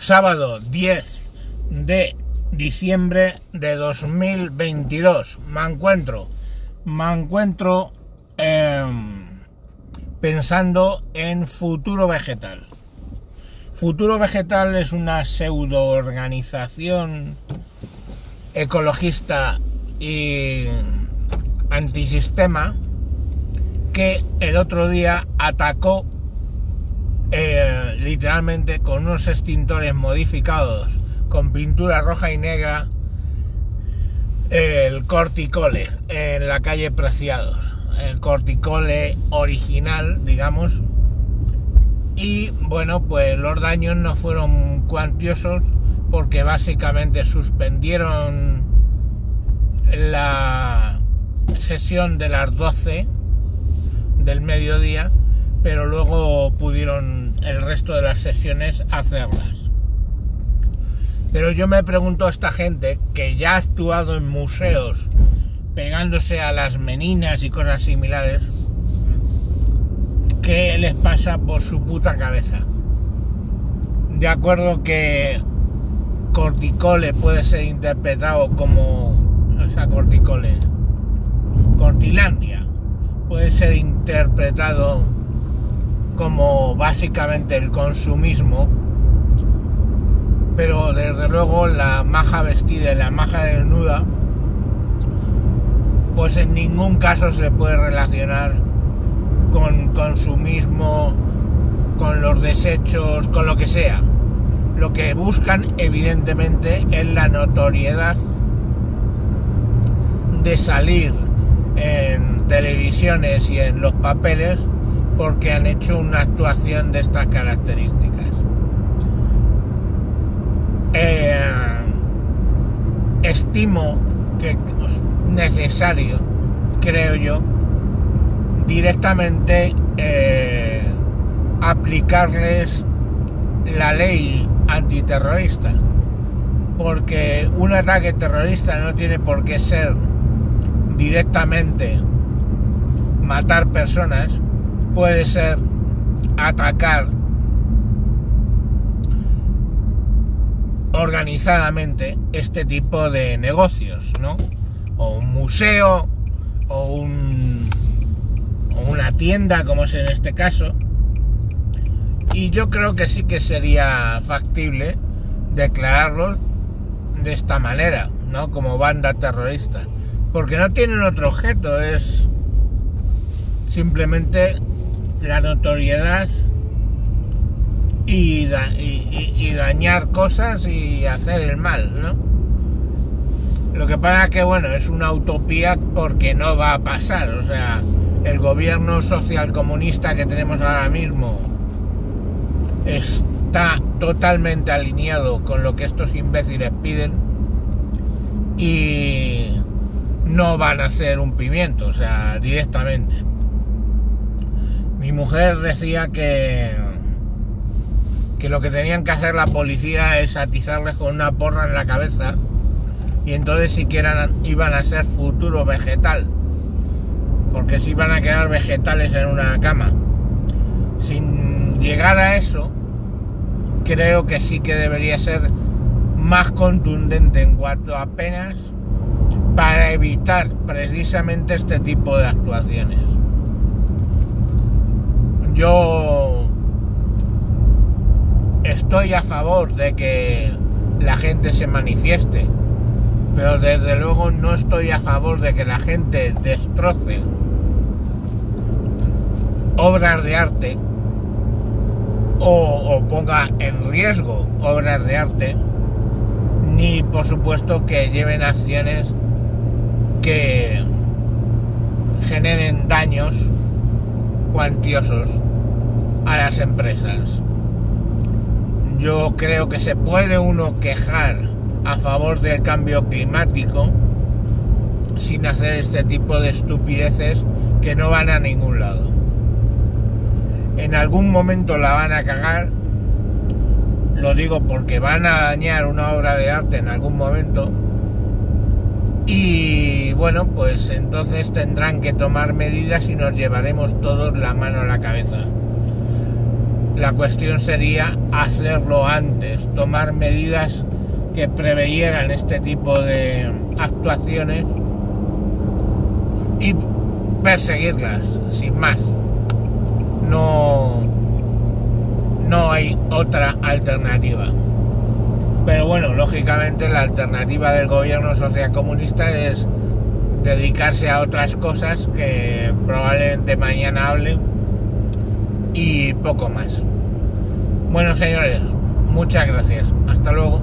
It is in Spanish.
sábado 10 de diciembre de 2022. Me encuentro, me encuentro em, pensando en Futuro Vegetal. Futuro Vegetal es una pseudo organización ecologista y antisistema que el otro día atacó eh, literalmente con unos extintores modificados con pintura roja y negra el corticole en la calle Preciados. El corticole original digamos. Y bueno pues los daños no fueron cuantiosos porque básicamente suspendieron la sesión de las 12 del mediodía pero luego pudieron el resto de las sesiones hacerlas. Pero yo me pregunto a esta gente que ya ha actuado en museos pegándose a las meninas y cosas similares, ¿qué les pasa por su puta cabeza? De acuerdo que corticole puede ser interpretado como, o sea, corticole, cortilandia, puede ser interpretado como básicamente el consumismo, pero desde luego la maja vestida y la maja desnuda, pues en ningún caso se puede relacionar con consumismo, con los desechos, con lo que sea. Lo que buscan evidentemente es la notoriedad de salir en televisiones y en los papeles porque han hecho una actuación de estas características. Eh, estimo que es necesario, creo yo, directamente eh, aplicarles la ley antiterrorista. Porque un ataque terrorista no tiene por qué ser directamente matar personas, puede ser atacar organizadamente este tipo de negocios, ¿no? O un museo, o, un, o una tienda, como es en este caso. Y yo creo que sí que sería factible declararlos de esta manera, ¿no? Como banda terrorista. Porque no tienen otro objeto, es simplemente la notoriedad y, dañar cosas y hacer el mal, ¿no? Lo que pasa es que, bueno, es una utopía porque no va a pasar, o sea, el gobierno social comunista que tenemos ahora mismo está totalmente alineado con lo que estos imbéciles piden y no van a hacer un pimiento, o sea, directamente. Mi mujer decía que que lo que tenían que hacer la policía es atizarles con una porra en la cabeza y entonces siquiera iban a ser futuro vegetal porque si iban a quedar vegetales en una cama. Sin llegar a eso creo que sí que debería ser más contundente en cuanto a penas para evitar precisamente este tipo de actuaciones yo estoy a favor de que la gente se manifieste, pero desde luego no estoy a favor de que la gente destroce obras de arte o, ponga en riesgo obras de arte, ni por supuesto que lleven acciones que generen daños cuantiosos a las empresas. Yo creo que se puede uno quejar a favor del cambio climático sin hacer este tipo de estupideces que no van a ningún lado. En algún momento la van a cagar, lo digo porque van a dañar una obra de arte en algún momento y bueno, pues entonces tendrán que tomar medidas y nos llevaremos todos la mano a la cabeza. La cuestión sería hacerlo antes, tomar medidas que preveyeran este tipo de actuaciones y perseguirlas, sin más. No, no hay otra alternativa. Pero bueno, lógicamente la alternativa del gobierno socialcomunista es dedicarse a otras cosas que probablemente mañana hable y poco más. Bueno, señores, muchas gracias. Hasta luego.